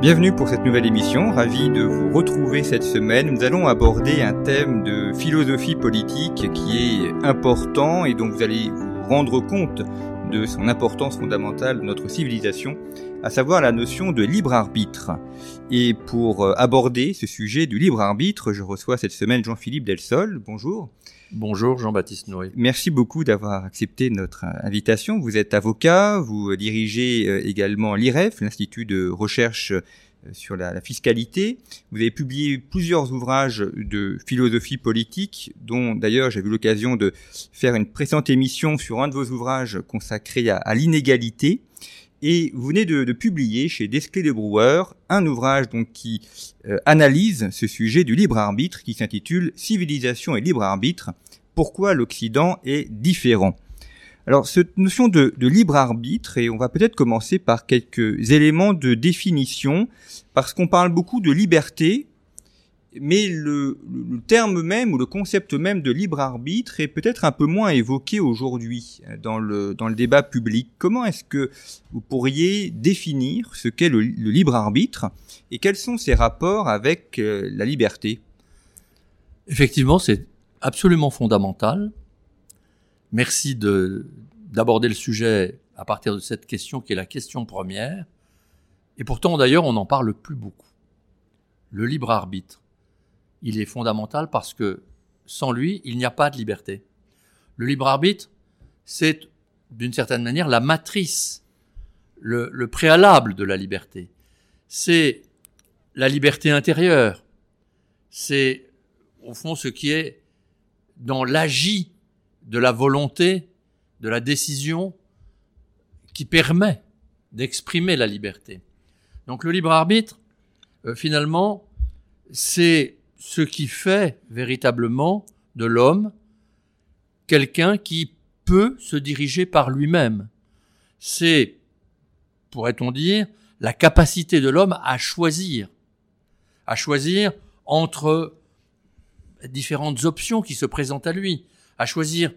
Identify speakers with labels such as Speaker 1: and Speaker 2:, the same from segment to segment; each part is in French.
Speaker 1: Bienvenue pour cette nouvelle émission, ravi de vous retrouver cette semaine. Nous allons aborder un thème de philosophie politique qui est important et dont vous allez vous rendre compte de son importance fondamentale dans notre civilisation, à savoir la notion de libre arbitre. Et pour euh, aborder ce sujet du libre arbitre, je reçois cette semaine Jean-Philippe Delsol. Bonjour.
Speaker 2: Bonjour Jean-Baptiste Noé.
Speaker 1: Merci beaucoup d'avoir accepté notre invitation. Vous êtes avocat, vous dirigez euh, également l'IREF, l'Institut de recherche sur la, fiscalité. Vous avez publié plusieurs ouvrages de philosophie politique, dont d'ailleurs j'ai eu l'occasion de faire une précédente émission sur un de vos ouvrages consacré à l'inégalité. Et vous venez de, publier chez Desclés de Brouwer un ouvrage donc qui euh, analyse ce sujet du libre arbitre qui s'intitule Civilisation et libre arbitre. Pourquoi l'Occident est différent? Alors cette notion de, de libre arbitre, et on va peut-être commencer par quelques éléments de définition, parce qu'on parle beaucoup de liberté mais le, terme même ou le concept même de libre arbitre est peut-être un peu moins évoqué aujourd'hui euh, dans le, dans le débat public. Comment est-ce que vous pourriez définir ce qu'est le, libre arbitre et quels sont ses rapports avec euh, la liberté?
Speaker 2: Effectivement, c'est absolument fondamental. Merci d'aborder le sujet à partir de cette question qui est la question première. Et pourtant, d'ailleurs, on n'en parle plus beaucoup. Le libre arbitre il est fondamental parce que sans lui, il n'y a pas de liberté. Le libre arbitre, c'est d'une certaine manière la matrice, le, préalable de la liberté. C'est la liberté intérieure. C'est au fond ce qui est dans l'agit de la volonté, de la décision qui permet d'exprimer la liberté. Donc le libre arbitre, euh, finalement, c'est ce qui fait véritablement de l'homme quelqu'un qui peut se diriger par lui-même. C'est, pourrait-on dire, la capacité de l'homme à choisir, à choisir entre différentes options qui se présentent à lui, à choisir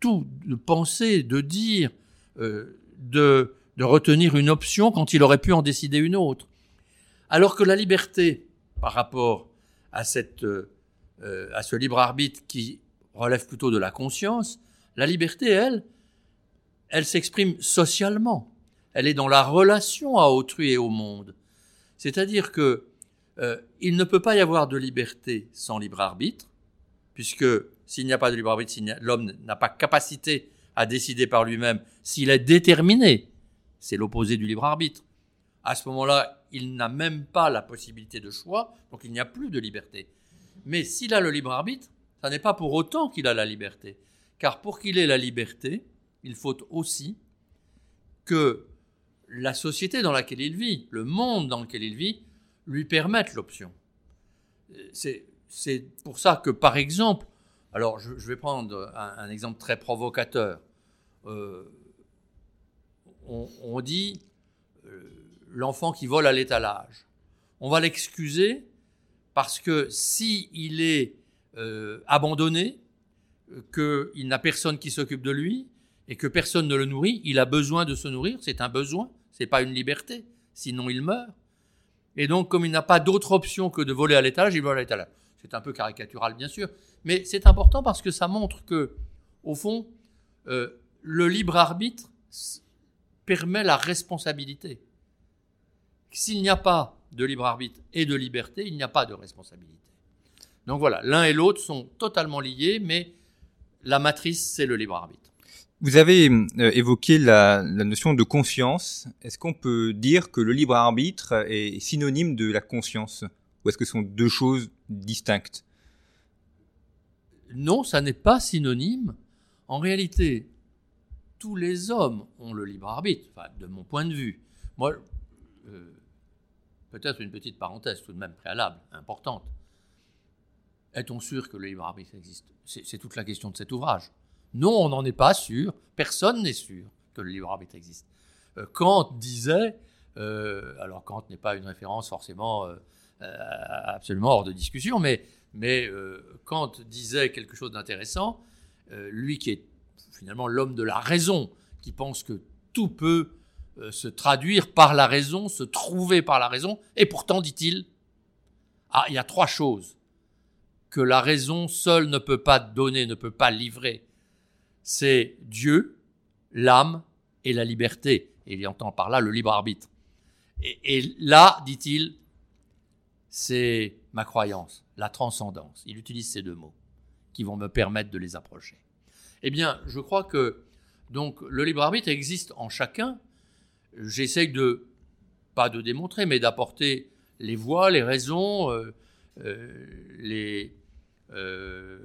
Speaker 2: tout, de penser, de dire, euh, de, de retenir une option quand il aurait pu en décider une autre. Alors que la liberté, par rapport à, cette, euh, euh, à ce libre arbitre qui relève plutôt de la conscience, la liberté, elle, elle s'exprime socialement. Elle est dans la relation à autrui et au monde. C'est-à-dire que il ne peut pas y avoir de liberté sans libre arbitre, puisque s'il n'y a pas de libre arbitre, l'homme n'a pas capacité à décider par lui-même, s'il est déterminé, c'est l'opposé du libre arbitre. À ce moment-là, il n'a même pas la possibilité de choix, donc il n'y a plus de liberté. Mais s'il a le libre arbitre, ça n'est pas pour autant qu'il a la liberté. Car pour qu'il ait la liberté, il faut aussi que la société dans laquelle il vit, le monde dans lequel il vit, lui permette l'option. C'est pour ça que, par exemple, alors je, vais prendre un, exemple très provocateur. Euh, on, dit, euh, l'enfant qui vole à l'étalage. On va l'excuser parce que si il est euh, abandonné, qu'il n'a personne qui s'occupe de lui et que personne ne le nourrit, il a besoin de se nourrir, c'est un besoin, c'est pas une liberté, sinon il meurt. Et donc, comme il n'a pas d'autre option que de voler à l'étalage, il vole à l'étalage. C'est un peu caricatural, bien sûr, mais c'est important parce que ça montre que, au fond, euh, le libre arbitre permet la responsabilité. S'il n'y a pas de libre arbitre et de liberté, il n'y a pas de responsabilité. Donc voilà, l'un et l'autre sont totalement liés, mais la matrice, c'est le libre arbitre.
Speaker 1: Vous avez euh, évoqué la, notion de conscience. Est-ce qu'on peut dire que le libre arbitre est synonyme de la conscience? Ou est-ce que ce sont deux choses distinctes
Speaker 2: Non, ça n'est pas synonyme. En réalité, tous les hommes ont le libre arbitre, de mon point de vue. Moi, euh, peut-être une petite parenthèse tout de même préalable, importante. Est-on sûr que le libre arbitre existe? C'est toute la question de cet ouvrage. Non, on n'en est pas sûr. Personne n'est sûr que le libre arbitre existe. Euh, Kant disait, euh, alors Kant n'est pas une référence forcément absolument hors de discussion, mais, mais Kant disait quelque chose d'intéressant. lui qui est finalement l'homme de la raison, qui pense que tout peut euh, se traduire par la raison, se trouver par la raison, et pourtant, dit-il, ah, il y a trois choses que la raison seule ne peut pas donner, ne peut pas livrer. C'est Dieu, l'âme et la liberté. Et il entend par là le libre arbitre. Et là, dit-il, c'est ma croyance, la transcendance. Il utilise ces deux mots qui vont me permettre de les approcher. Eh bien, je crois que donc le libre arbitre existe en chacun. J'essaye de pas de démontrer, mais d'apporter les voies, les raisons, euh, euh, euh,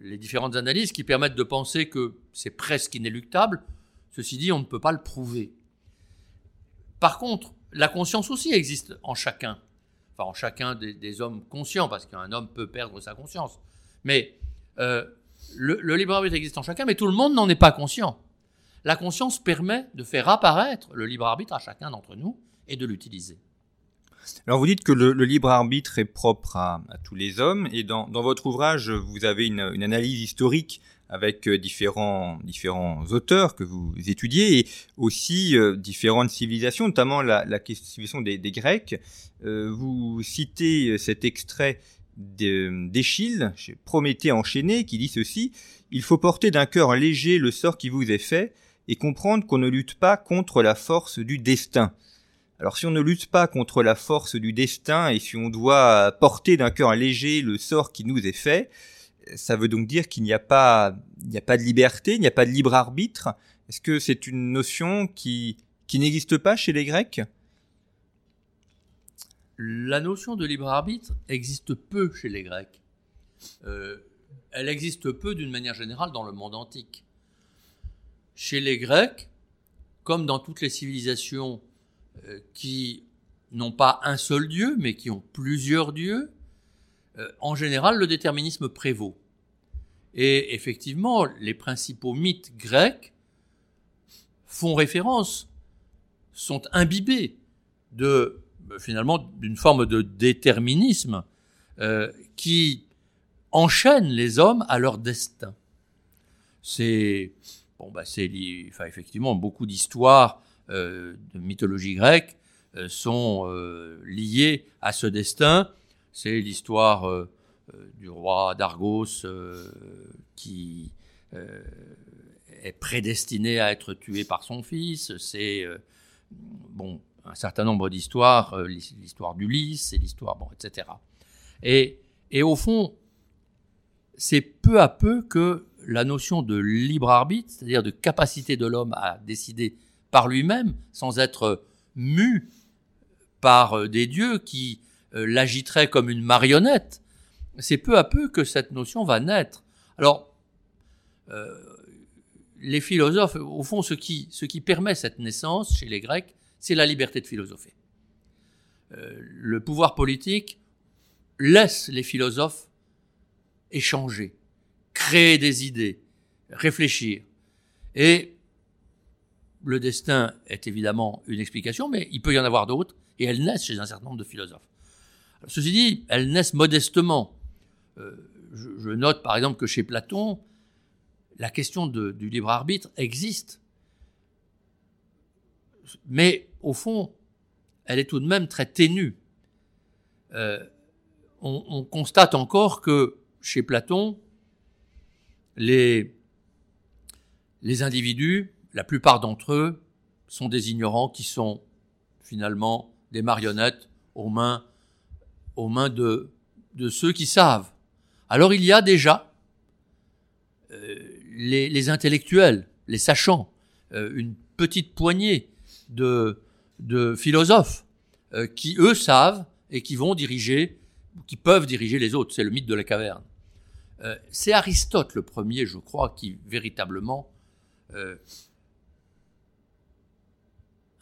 Speaker 2: les différentes analyses qui permettent de penser que c'est presque inéluctable. Ceci dit, on ne peut pas le prouver. Par contre, la conscience aussi existe en chacun, enfin en chacun des, hommes conscients, parce qu'un homme peut perdre sa conscience. Mais le, le libre arbitre existe en chacun, mais tout le monde n'en est pas conscient. La conscience permet de faire apparaître le libre arbitre à chacun d'entre nous et de l'utiliser.
Speaker 1: Alors vous dites que le, libre arbitre est propre à, tous les hommes et dans, votre ouvrage vous avez une, analyse historique avec euh, différents, différents auteurs que vous étudiez et aussi euh, différentes civilisations, notamment la, la civilisation des, Grecs. Euh, vous citez cet extrait d'Échille, Prométhée enchaîné, qui dit ceci Il faut porter d'un cœur léger le sort qui vous est fait et comprendre qu'on ne lutte pas contre la force du destin. Alors si on ne lutte pas contre la force du destin et si on doit porter d'un cœur léger le sort qui nous est fait, ça veut donc dire qu'il n'y a pas, il n'y a pas de liberté, il n'y a pas de libre arbitre. Est-ce que c'est une notion qui, qui n'existe pas chez les Grecs?
Speaker 2: La notion de libre arbitre existe peu chez les Grecs. Euh, elle existe peu d'une manière générale dans le monde antique. Chez les Grecs, comme dans toutes les civilisations qui n'ont pas un seul Dieu, mais qui ont plusieurs dieux, euh, en général, le déterminisme prévaut. Et effectivement, les principaux mythes grecs font référence, sont imbibés de euh, finalement d'une forme de déterminisme qui enchaîne les hommes à leur destin. C'est bon, bah, c'est enfin, effectivement beaucoup d'histoires euh, de mythologie grecque euh, sont euh, liées à ce destin. C'est l'histoire du roi d'Argos qui est prédestiné à être tué par son fils. C'est bon un certain nombre d'histoires, l'histoire d'Ulysse, et l'histoire bon, etc. Et, et au fond, c'est peu à peu que la notion de libre arbitre, c'est-à-dire de capacité de l'homme à décider par lui-même, sans être mu par euh, des dieux qui euh, l'agiteraient comme une marionnette, c'est peu à peu que cette notion va naître. Alors, euh, les philosophes, au fond, ce qui, ce qui permet cette naissance chez les Grecs, c'est la liberté de philosopher. le pouvoir politique laisse les philosophes échanger, créer des idées, réfléchir. Et le destin est évidemment une explication, mais il peut y en avoir d'autres, et elles naissent chez un certain nombre de philosophes. ceci dit, elles naissent modestement. Euh, je, note par exemple que chez Platon, la question du libre arbitre existe. Mais au fond, elle est tout de même très ténue. Euh, on, constate encore que chez Platon, les, les individus, la plupart d'entre eux, sont des ignorants qui sont finalement des marionnettes aux mains, de, ceux qui savent. Alors il y a déjà euh, les, intellectuels, les sachants, euh, une petite poignée de, philosophes euh, qui, eux, savent et qui vont diriger qui peuvent diriger les autres. C'est le mythe de la caverne. C'est Aristote le premier, je crois, qui véritablement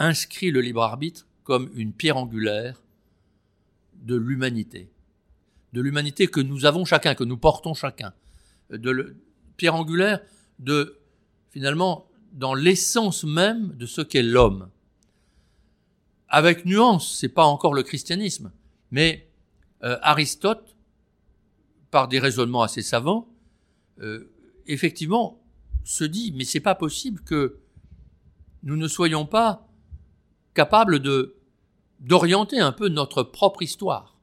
Speaker 2: inscrit le libre arbitre comme une pierre angulaire de l'humanité, de l'humanité que nous avons chacun, que nous portons chacun, de pierre angulaire de finalement dans l'essence même de ce qu'est l'homme. Avec nuance, c'est pas encore le christianisme, mais euh, Aristote, par des raisonnements assez savants, euh, effectivement se dit mais c'est pas possible que nous ne soyons pas capable de d'orienter un peu notre propre histoire.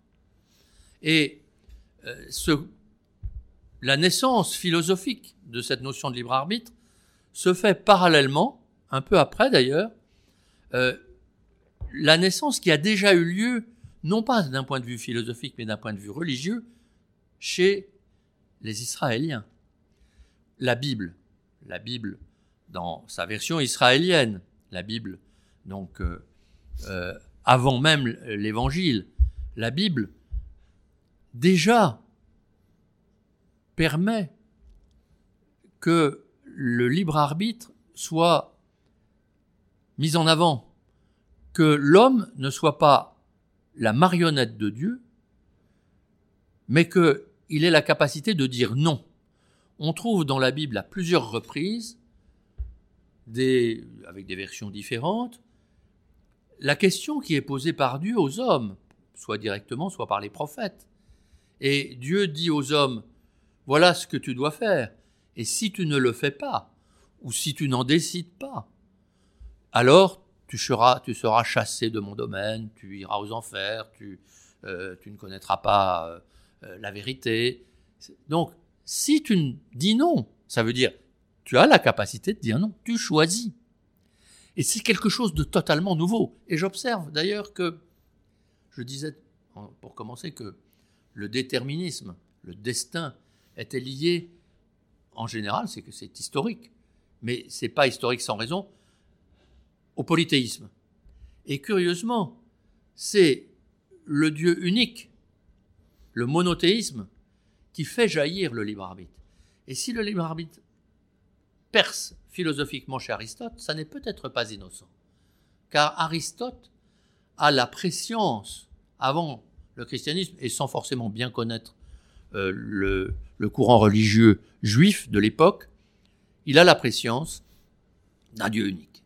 Speaker 2: Et euh, la naissance philosophique de cette notion de libre arbitre se fait parallèlement, un peu après d'ailleurs, euh, la naissance qui a déjà eu lieu, non pas d'un point de vue philosophique, mais d'un point de vue religieux, chez les Israéliens. La Bible, la Bible dans sa version israélienne, la Bible, donc euh, euh, avant même l'Évangile, la Bible déjà permet que le libre arbitre soit mis en avant, que l'homme ne soit pas la marionnette de Dieu, mais qu'il ait la capacité de dire non. On trouve dans la Bible à plusieurs reprises, avec des versions différentes, la question qui est posée par Dieu aux hommes, soit directement, soit par les prophètes. Et Dieu dit aux hommes, voilà ce que tu dois faire. Et si tu ne le fais pas, ou si tu n'en décides pas, alors tu seras, tu seras chassé de mon domaine, tu iras aux enfers, tu, euh, ne connaîtras pas euh, euh, la vérité. Donc, si tu dis non, ça veut dire tu as la capacité de dire non, tu choisis. Et c'est quelque chose de totalement nouveau. Et j'observe d'ailleurs que, je disais pour commencer que le déterminisme, le destin, était lié, en général, c'est que c'est historique, mais c'est pas historique sans raison, au polythéisme. Et curieusement, c'est le Dieu unique, le monothéisme, qui fait jaillir le libre arbitre. Et si le libre arbitre perce philosophiquement chez Aristote, ça n'est peut-être pas innocent. Car Aristote a la préscience, avant le christianisme, et sans forcément bien connaître euh, le, le courant religieux juif de l'époque, il a la préscience d'un Dieu unique.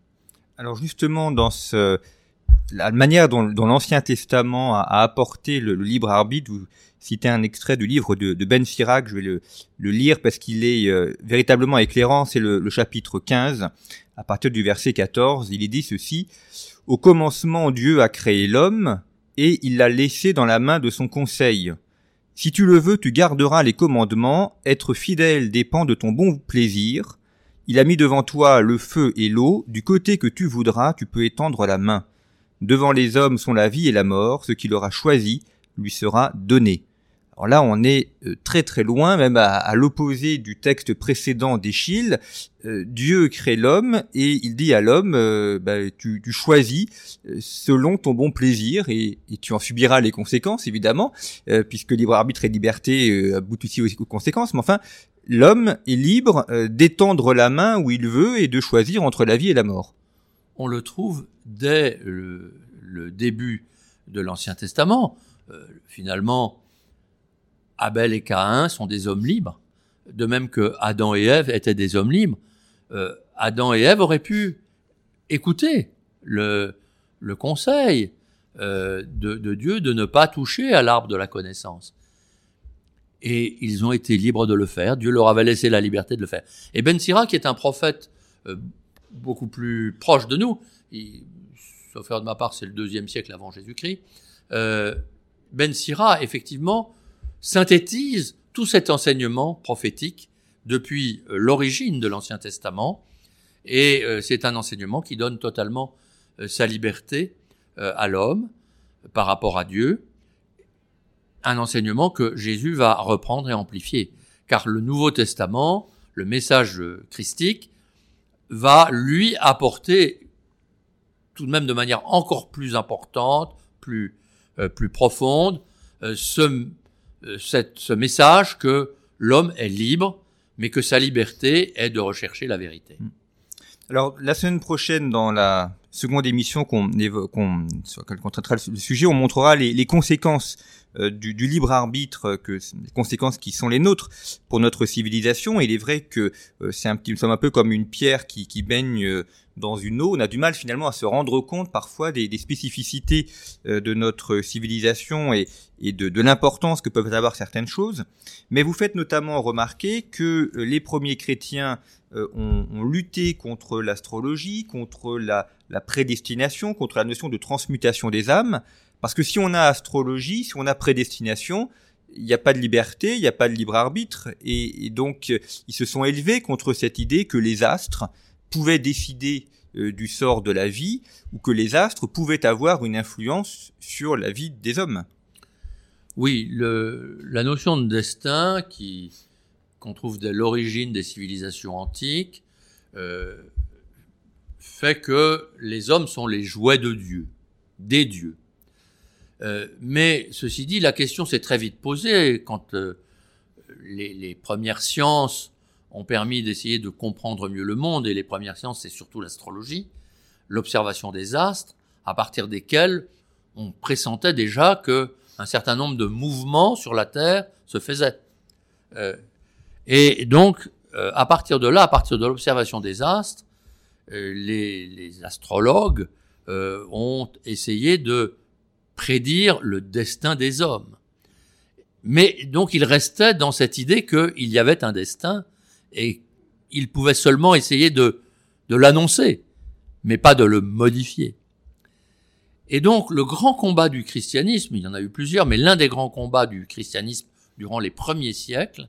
Speaker 1: Alors justement, dans ce, la manière dont, l'Ancien Testament a, apporté le, libre arbitre, vous citez un extrait du livre de, Ben Sirac, je vais le, lire parce qu'il est euh, véritablement éclairant, c'est le, chapitre 15, à partir du verset 14, il est dit ceci, Au commencement Dieu a créé l'homme, et il l'a laissé dans la main de son conseil. Si tu le veux, tu garderas les commandements, être fidèle dépend de ton bon plaisir, il a mis devant toi le feu et l'eau, du côté que tu voudras, tu peux étendre la main. Devant les hommes sont la vie et la mort, ce qu'il aura choisi lui sera donné. Alors là, on est euh, très très loin, même à, l'opposé du texte précédent d'Échille. Euh, Dieu crée l'homme et il dit à l'homme, euh, bah, tu, choisis selon ton bon plaisir et, tu en subiras les conséquences, évidemment, puisque libre arbitre et liberté aboutent aussi aux conséquences. Mais enfin, l'homme est libre d'étendre la main où il veut et de choisir entre la vie et la mort.
Speaker 2: On le trouve dès le, début de l'Ancien Testament. Euh, finalement, Abel et Caïn sont des hommes libres, de même que Adam et Ève étaient des hommes libres. Euh, Adam et Ève auraient pu écouter le, conseil de Dieu de ne pas toucher à l'arbre de la connaissance et ils ont été libres de le faire. Dieu leur avait laissé la liberté de le faire. Et Ben Sira, qui est un prophète euh, beaucoup plus proche de nous, il, sauf faire de ma part, c'est le deuxième siècle avant Jésus-Christ, euh, Ben Sira, effectivement, synthétise tout cet enseignement prophétique depuis euh, l'origine de l'Ancien Testament, et c'est un enseignement qui donne totalement sa liberté à l'homme par rapport à Dieu, un enseignement que Jésus va reprendre et amplifier. Car le Nouveau Testament, le message christique, va lui apporter tout de même de manière encore plus importante, plus, euh, plus profonde, euh, ce, euh, ce message que l'homme est libre, mais que sa liberté est de rechercher la vérité.
Speaker 1: Alors, la semaine prochaine, dans la seconde émission qu'on qu'on traitera le sujet, on montrera les, les conséquences euh, du, du, libre arbitre, que les conséquences qui sont les nôtres pour notre civilisation. Il est vrai que euh, c'est un petit, nous sommes un peu comme une pierre qui, qui baigne euh, dans une eau. On a du mal finalement à se rendre compte parfois des, spécificités euh, de notre civilisation et, de, l'importance que peuvent avoir certaines choses. Mais vous faites notamment remarquer que euh, les premiers chrétiens euh, ont, lutté contre l'astrologie, contre la, la prédestination, contre la notion de transmutation des âmes. Parce que si on a astrologie, si on a prédestination, il n'y a pas de liberté, il n'y a pas de libre arbitre, et, donc ils se sont élevés contre cette idée que les astres pouvaient décider euh, du sort de la vie, ou que les astres pouvaient avoir une influence sur la vie des hommes.
Speaker 2: Oui, le, la notion de destin qui qu'on trouve dès l'origine des civilisations antiques euh, fait que les hommes sont les jouets de Dieu, des dieux. Euh, mais ceci dit, la question s'est très vite posée quand euh, les, premières sciences ont permis d'essayer de comprendre mieux le monde, et les premières sciences, c'est surtout l'astrologie, l'observation des astres, à partir desquels on pressentait déjà que un certain nombre de mouvements sur la Terre se faisaient. Euh, et donc, à partir de là, à partir de l'observation des astres, les, les, astrologues ont essayé de prédire le destin des hommes. Mais donc il restait dans cette idée qu'il y avait un destin et il pouvait seulement essayer de, de l'annoncer, mais pas de le modifier. Et donc le grand combat du christianisme, il y en a eu plusieurs, mais l'un des grands combats du christianisme durant les premiers siècles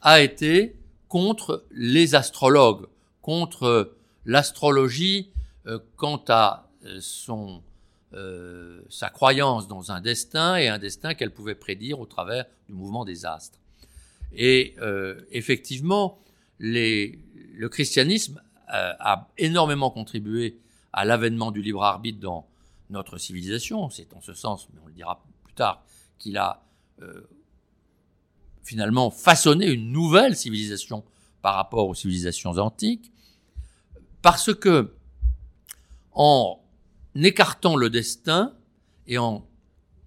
Speaker 2: a été contre les astrologues, contre l'astrologie euh, quant à euh, son euh, sa croyance dans un destin et un destin qu'elle pouvait prédire au travers du mouvement des astres. Et euh, effectivement, le christianisme euh, a énormément contribué à l'avènement du libre arbitre dans notre civilisation. C'est en ce sens, mais on le dira plus tard, qu'il a finalement façonné une nouvelle civilisation par rapport aux civilisations antiques, parce que en écartant le destin et en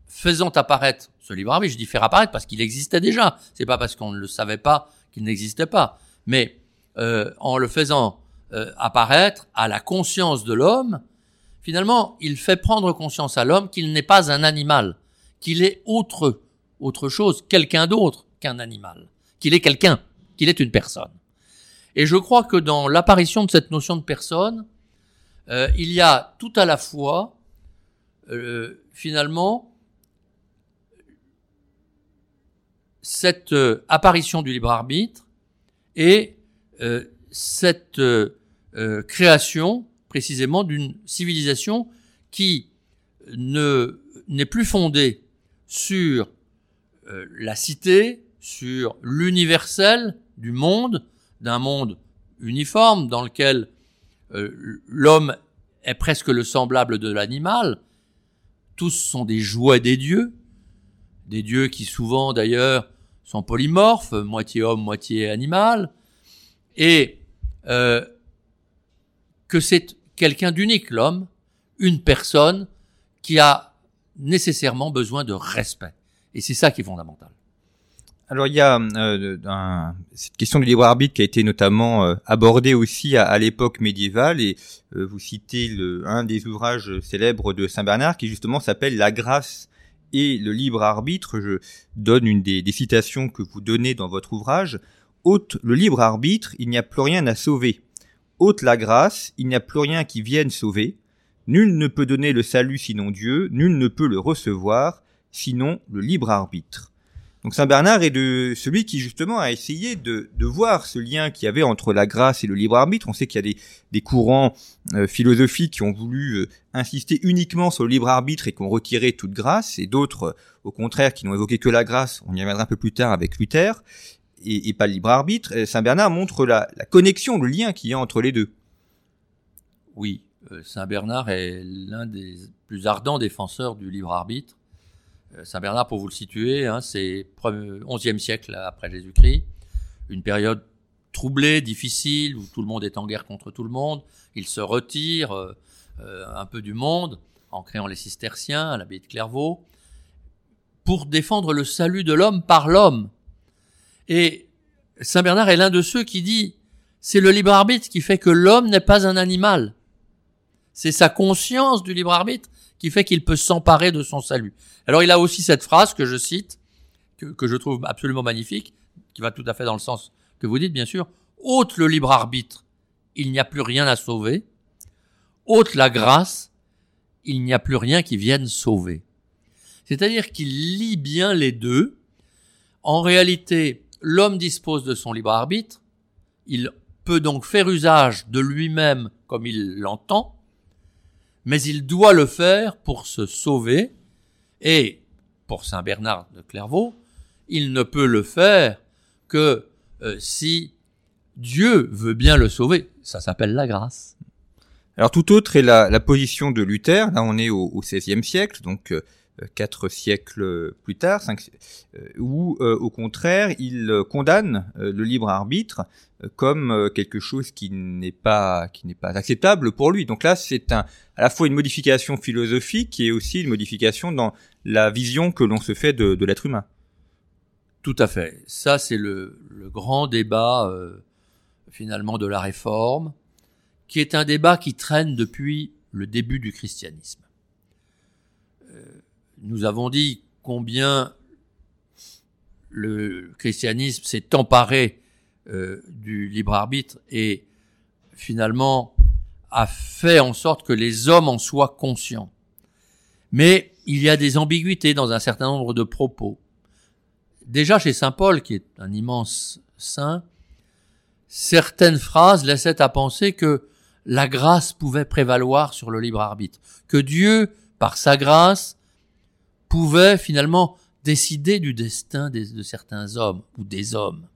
Speaker 2: faisant apparaître ce libre arbitre, je dis faire apparaître parce qu'il existait déjà. C'est pas parce qu'on ne le savait pas qu'il n'existait pas, mais euh, en le faisant euh, apparaître à la conscience de l'homme, finalement, il fait prendre conscience à l'homme qu'il n'est pas un animal, qu'il est autre, autre chose, quelqu'un d'autre qu'un animal, qu'il est quelqu'un, qu'il est une personne. Et je crois que dans l'apparition de cette notion de personne, euh, il y a tout à la fois, euh, finalement, cette euh, apparition du libre arbitre et cette création précisément d'une civilisation qui ne n'est plus fondée sur la cité, sur l'universel du monde, d'un monde uniforme dans lequel euh, l'homme est presque le semblable de l'animal. Tous sont des jouets des dieux, des dieux qui souvent d'ailleurs sont polymorphes, moitié homme, moitié animal, et euh, que c'est quelqu'un d'unique, l'homme, une personne qui a nécessairement besoin de respect. Et c'est ça qui est fondamental.
Speaker 1: Alors il y a euh, cette question du libre arbitre qui a été notamment euh, abordée aussi à, l'époque médiévale et euh, vous citez le, un des ouvrages célèbres de Saint Bernard qui justement s'appelle La grâce et le libre arbitre. Je donne une des, citations que vous donnez dans votre ouvrage. Ôte le libre arbitre, il n'y a plus rien à sauver. Ôte la grâce, il n'y a plus rien qui vienne sauver. Nul ne peut donner le salut sinon Dieu, nul ne peut le recevoir sinon le libre arbitre. Donc Saint Bernard est de celui qui justement a essayé de, voir ce lien qu'il y avait entre la grâce et le libre arbitre. On sait qu'il y a des, courants euh, philosophiques qui ont voulu euh, insister uniquement sur le libre arbitre et qui ont retiré toute grâce, et d'autres, euh, au contraire, qui n'ont évoqué que la grâce. On y reviendra un peu plus tard avec Luther et, pas le libre arbitre. Saint Bernard montre la, la connexion, le lien qu'il y a entre les deux.
Speaker 2: Oui, Saint Bernard est l'un des plus ardents défenseurs du libre arbitre euh, Saint Bernard, pour vous le situer, hein, c'est 11e siècle après Jésus-Christ, une période troublée, difficile, où tout le monde est en guerre contre tout le monde. Il se retire euh, euh, un peu du monde en créant les cisterciens à l'abbaye de Clairvaux pour défendre le salut de l'homme par l'homme. Et Saint Bernard est l'un de ceux qui dit c'est le libre arbitre qui fait que l'homme n'est pas un animal. C'est sa conscience du libre arbitre qui fait qu'il peut s'emparer de son salut. Alors il a aussi cette phrase que je cite, que, que, je trouve absolument magnifique, qui va tout à fait dans le sens que vous dites, bien sûr. Ôte le libre arbitre, il n'y a plus rien à sauver. Ôte la grâce, il n'y a plus rien qui vienne sauver. C'est-à-dire qu'il lit bien les deux. En réalité, l'homme dispose de son libre arbitre, il peut donc faire usage de lui-même comme il l'entend, mais il doit le faire pour se sauver, et pour Saint Bernard de Clairvaux, il ne peut le faire que euh, si Dieu veut bien le sauver. Ça s'appelle la grâce.
Speaker 1: Alors tout autre est la, position de Luther. Là, on est au, au XVIe siècle, donc euh, quatre siècles plus tard, cinq, euh, où euh, au contraire, il condamne le libre arbitre comme quelque chose qui n'est pas qui n'est pas acceptable pour lui. Donc là, c'est un à la fois une modification philosophique et aussi une modification dans la vision que l'on se fait de, de l'être humain.
Speaker 2: Tout à fait. Ça, c'est le, le, grand débat euh, finalement de la réforme, qui est un débat qui traîne depuis le début du christianisme. Nous avons dit combien le christianisme s'est emparé euh, du libre arbitre et finalement a fait en sorte que les hommes en soient conscients. Mais il y a des ambiguïtés dans un certain nombre de propos. Déjà chez Saint Paul, qui est un immense saint, certaines phrases laissaient à penser que la grâce pouvait prévaloir sur le libre arbitre, que Dieu, par sa grâce, pouvait finalement décider du destin de certains hommes ou des hommes.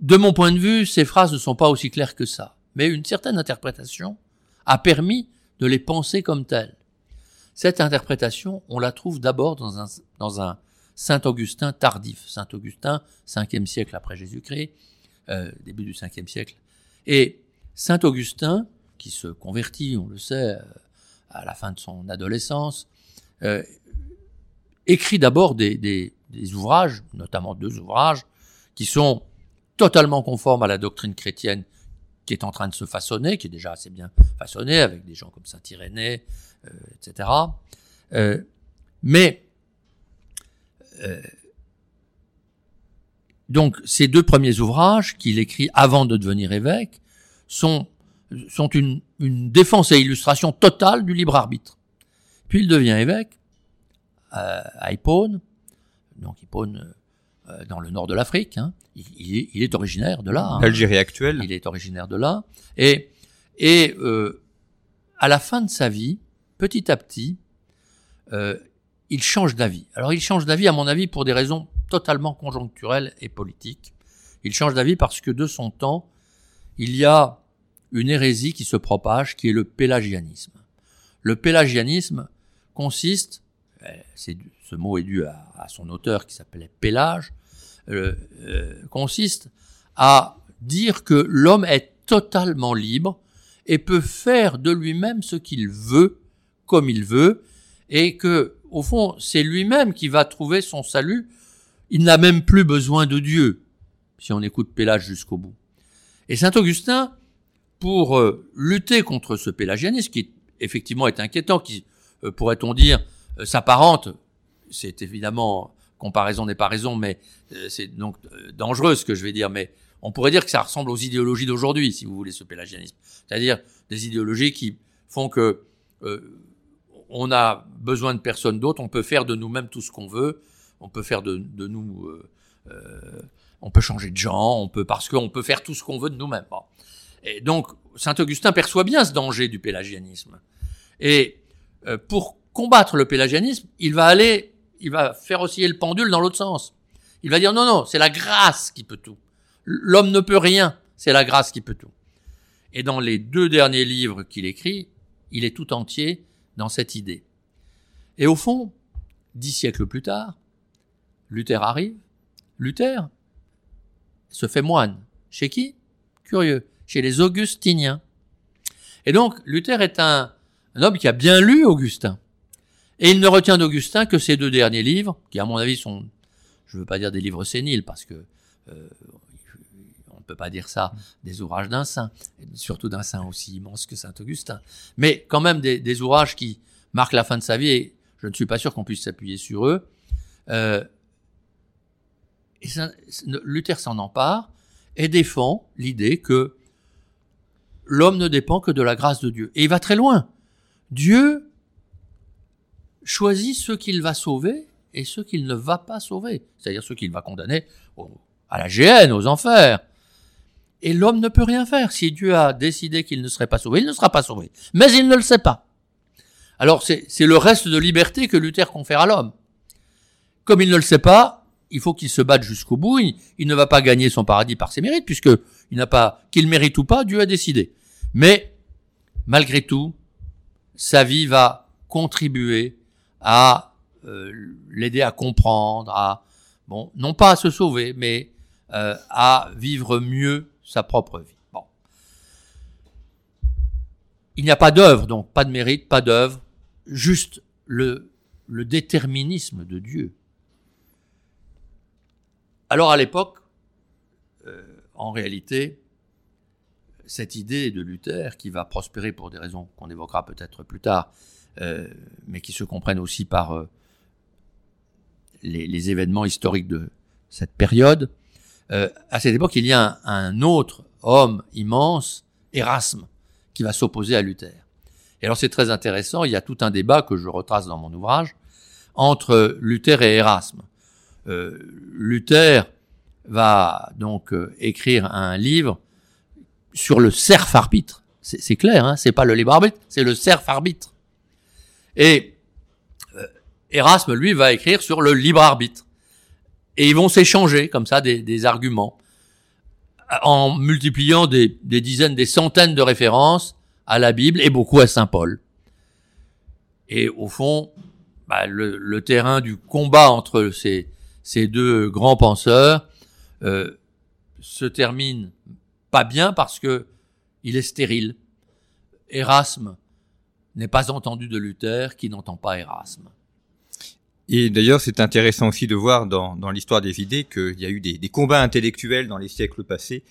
Speaker 2: De mon point de vue, ces phrases ne sont pas aussi claires que ça, mais une certaine interprétation a permis de les penser comme telles. Cette interprétation, on la trouve d'abord dans un, Saint Augustin tardif. Saint Augustin, 5e siècle après Jésus-Christ, euh, début du 5e siècle. Et Saint Augustin, qui se convertit, on le sait, euh, à la fin de son adolescence, euh, écrit d'abord des, des, des ouvrages, notamment deux ouvrages, qui sont totalement conformes à la doctrine chrétienne qui est en train de se façonner, qui est déjà assez bien façonnée, avec des gens comme Saint Irénée, euh, etc. Euh, mais euh, donc ces deux premiers ouvrages qu'il écrit avant de devenir évêque sont, sont une, une défense et illustration totale du libre arbitre. Puis il devient évêque euh, à Hippone, donc Hippone euh, dans le nord de l'Afrique. Hein. Il, il, est, il, est, originaire de là. Hein.
Speaker 1: Algérie actuelle.
Speaker 2: Il est originaire de là. Et, et euh, à la fin de sa vie, petit à petit, euh, il change d'avis. Alors il change d'avis, à mon avis, pour des raisons totalement conjoncturelles et politiques. Il change d'avis parce que de son temps, il y a une hérésie qui se propage, qui est le pélagianisme. Le pélagianisme consiste, c'est, ce mot est dû à, son auteur qui s'appelait Pélage, euh, euh, consiste à dire que l'homme est totalement libre et peut faire de lui-même ce qu'il veut, comme il veut, et que au fond, c'est lui-même qui va trouver son salut. Il n'a même plus besoin de Dieu, si on écoute Pélage jusqu'au bout. Et saint Augustin, pour euh, lutter contre ce pélagianisme, qui effectivement est inquiétant, qui, euh, pourrait-on dire, euh, s'apparente, c'est évidemment, comparaison n'est pas raison, mais euh, c'est donc euh, dangereux ce que je vais dire, mais on pourrait dire que ça ressemble aux idéologies d'aujourd'hui, si vous voulez, ce pélagianisme. C'est-à-dire des idéologies qui font que on a besoin de personne d'autre, on peut faire de nous-mêmes tout ce qu'on veut, on peut faire de, de nous, euh, euh, on peut changer de genre, on peut parce qu'on peut faire tout ce qu'on veut de nous-mêmes. Bon. Et donc saint Augustin perçoit bien ce danger du pélagianisme. Et euh, pour combattre le pélagianisme, il va aller, il va faire osciller le pendule dans l'autre sens. Il va dire non non, c'est la grâce qui peut tout. L'homme ne peut rien, c'est la grâce qui peut tout. Et dans les deux derniers livres qu'il écrit, il est tout entier dans cette idée. Et au fond, dix siècles plus tard, Luther arrive. Luther se fait moine. Chez qui? Curieux. Chez les Augustiniens. Et donc, Luther est un, un homme qui a bien lu Augustin. Et il ne retient d'Augustin que ces deux derniers livres, qui à mon avis sont, je ne veux pas dire des livres séniles, parce que euh, on peut pas dire ça des ouvrages d'un saint, surtout d'un saint aussi immense que saint Augustin, mais quand même des, ouvrages qui marquent la fin de sa vie, et je ne suis pas sûr qu'on puisse s'appuyer sur eux. Euh, Luther s'en empare et défend l'idée que l'homme ne dépend que de la grâce de Dieu. Et il va très loin. Dieu choisit ceux qu'il va sauver et ceux qu'il ne va pas sauver, c'est-à-dire ceux qu'il va condamner à la géhenne, aux enfers. Et l'homme ne peut rien faire. Si Dieu a décidé qu'il ne serait pas sauvé, il ne sera pas sauvé. Mais il ne le sait pas. Alors c'est le reste de liberté que Luther confère à l'homme. Comme il ne le sait pas, il faut qu'il se batte jusqu'au bout. Il, ne va pas gagner son paradis par ses mérites, puisque il n'a pas qu'il mérite ou pas, Dieu a décidé. Mais malgré tout, sa vie va contribuer à euh, l'aider à comprendre, à bon, non pas à se sauver, mais euh, à vivre mieux sa propre vie. Il n'y a pas d'œuvre, donc pas de mérite, pas d'œuvre, juste le, le déterminisme de Dieu. Alors à l'époque, euh, en réalité, cette idée de Luther, qui va prospérer pour des raisons qu'on évoquera peut-être plus tard, euh, mais qui se comprennent aussi par euh, les, événements historiques de cette période, euh, à cette époque, il y a un, un, autre homme immense, Erasme, qui va s'opposer à Luther. Et alors c'est très intéressant, il y a tout un débat que je retrace dans mon ouvrage entre Luther et Erasme. Luther va donc écrire un livre sur le serf arbitre. C'est clair, hein, c'est pas le libre arbitre, c'est le serf arbitre. Et euh, Erasme, lui, va écrire sur le libre arbitre. Et ils vont s'échanger comme ça des, arguments en multipliant des, dizaines, des centaines de références à la Bible et beaucoup à Saint Paul. Et au fond, bah, le, le, terrain du combat entre ces, ces deux grands penseurs euh, se termine pas bien parce que il est stérile. Erasme n'est pas entendu de Luther qui n'entend pas Erasme.
Speaker 1: Et d'ailleurs, c'est intéressant aussi de voir dans, dans l'histoire des idées qu'il y a eu des, des, combats intellectuels dans les siècles passés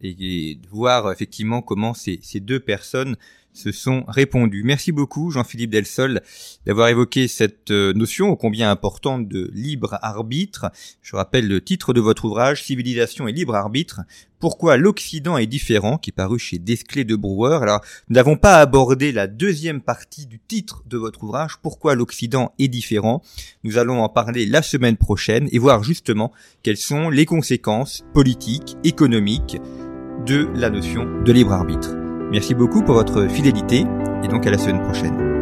Speaker 1: et de voir effectivement comment ces, ces deux personnes se sont répondus. Merci beaucoup Jean-Philippe Delsol d'avoir évoqué cette euh, notion ô combien importante de libre arbitre. Je rappelle le titre de votre ouvrage Civilisation et libre arbitre. Pourquoi l'Occident est différent, qui est paru chez Desclés de Brouwer. Alors, nous n'avons pas abordé la deuxième partie du titre de votre ouvrage, Pourquoi l'Occident est différent. Nous allons en parler la semaine prochaine et voir justement quelles sont les conséquences politiques, économiques de la notion de libre arbitre. Merci beaucoup pour votre fidélité et donc à la semaine prochaine.